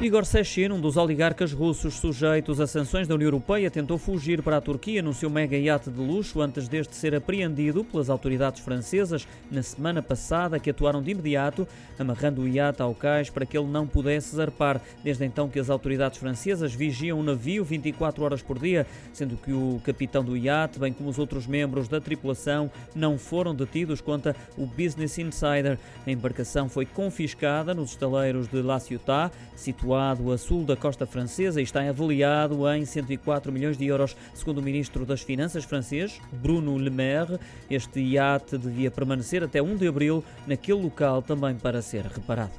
Igor Sechin, um dos oligarcas russos sujeitos a sanções da União Europeia, tentou fugir para a Turquia no seu mega iate de luxo antes deste ser apreendido pelas autoridades francesas na semana passada, que atuaram de imediato, amarrando o iate ao cais para que ele não pudesse zarpar. Desde então que as autoridades francesas vigiam o navio 24 horas por dia, sendo que o capitão do iate, bem como os outros membros da tripulação, não foram detidos, conta o Business Insider. A embarcação foi confiscada nos estaleiros de La Ciotat, situado situado a sul da costa francesa e está avaliado em 104 milhões de euros, segundo o ministro das Finanças francês, Bruno Le Maire. Este iate devia permanecer até 1 de abril naquele local também para ser reparado.